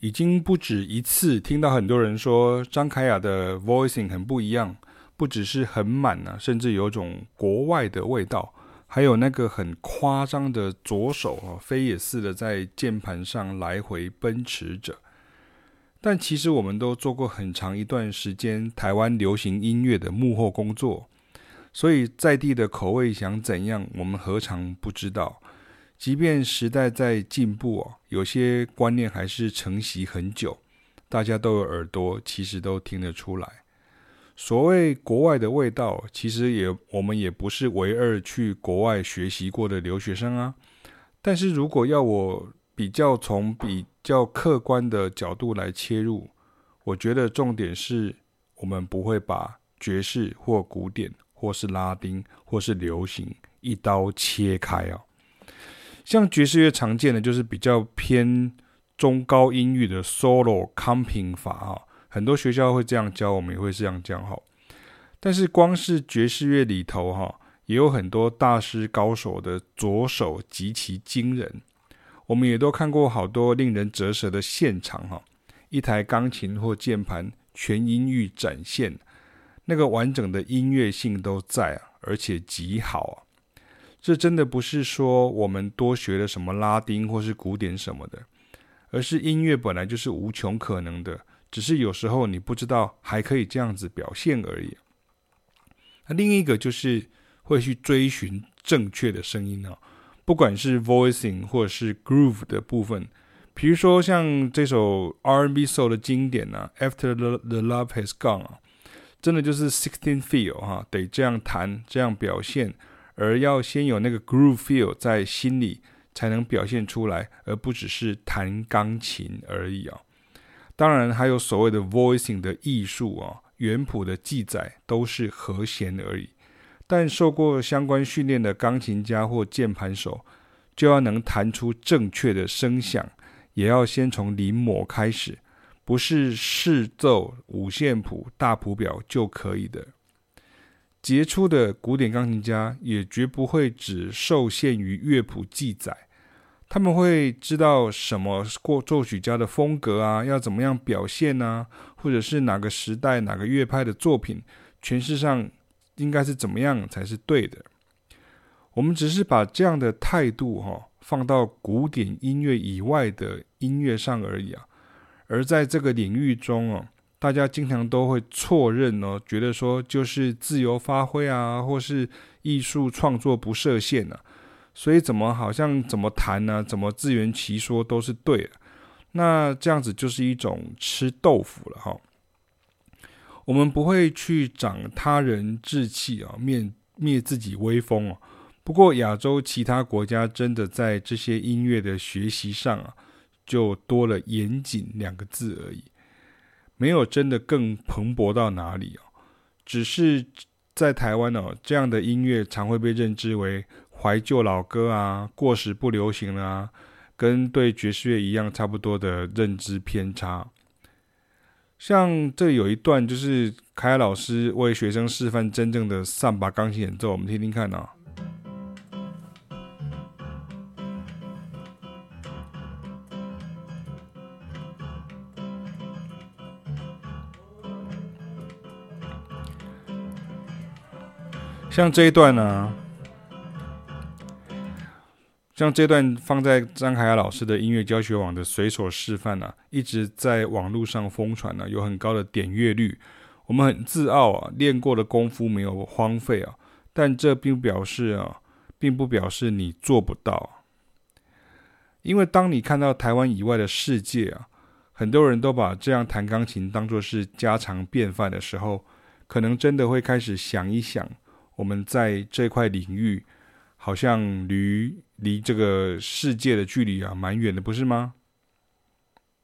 已经不止一次听到很多人说张凯雅的 voicing 很不一样，不只是很满啊，甚至有种国外的味道，还有那个很夸张的左手啊，飞也似的在键盘上来回奔驰着。但其实我们都做过很长一段时间台湾流行音乐的幕后工作，所以在地的口味想怎样，我们何尝不知道？即便时代在进步哦，有些观念还是承袭很久，大家都有耳朵，其实都听得出来。所谓国外的味道，其实也我们也不是唯二去国外学习过的留学生啊。但是如果要我比较从比较客观的角度来切入，我觉得重点是我们不会把爵士或古典或是拉丁或是流行一刀切开啊。像爵士乐常见的就是比较偏中高音域的 solo comping 法啊，很多学校会这样教，我们也会这样讲哈。但是光是爵士乐里头哈，也有很多大师高手的左手极其惊人，我们也都看过好多令人折舌的现场哈，一台钢琴或键盘全音域展现，那个完整的音乐性都在啊，而且极好啊。这真的不是说我们多学了什么拉丁或是古典什么的，而是音乐本来就是无穷可能的，只是有时候你不知道还可以这样子表现而已。那另一个就是会去追寻正确的声音啊，不管是 voicing 或者是 groove 的部分，比如说像这首 R&B soul 的经典啊，After the the love has gone 啊，真的就是 sixteen feel 哈，得这样弹，这样表现。而要先有那个 groove feel 在心里，才能表现出来，而不只是弹钢琴而已啊。当然，还有所谓的 voicing 的艺术啊，原谱的记载都是和弦而已。但受过相关训练的钢琴家或键盘手，就要能弹出正确的声响，也要先从临摹开始，不是视奏五线谱、大谱表就可以的。杰出的古典钢琴家也绝不会只受限于乐谱记载，他们会知道什么过作曲家的风格啊，要怎么样表现啊，或者是哪个时代哪个乐派的作品诠释上应该是怎么样才是对的。我们只是把这样的态度哈、哦、放到古典音乐以外的音乐上而已啊，而在这个领域中哦。大家经常都会错认哦，觉得说就是自由发挥啊，或是艺术创作不设限啊，所以怎么好像怎么弹呢、怎么自圆其说都是对的。那这样子就是一种吃豆腐了哈。我们不会去长他人志气啊，灭灭自己威风啊。不过亚洲其他国家真的在这些音乐的学习上啊，就多了严谨两个字而已。没有真的更蓬勃到哪里哦，只是在台湾哦，这样的音乐常会被认知为怀旧老歌啊，过时不流行啊，跟对爵士乐一样差不多的认知偏差。像这有一段就是凯老师为学生示范真正的上把钢琴演奏，我们听听看啊。像这一段呢、像这段放在张凯雅老师的音乐教学网的随手示范呢、一直在网络上疯传呢，有很高的点阅率。我们很自傲啊，练过的功夫没有荒废啊，但这并不表示啊，并不表示你做不到。因为当你看到台湾以外的世界啊，很多人都把这样弹钢琴当作是家常便饭的时候，可能真的会开始想一想。我们在这块领域，好像离离这个世界的距离啊蛮远的，不是吗？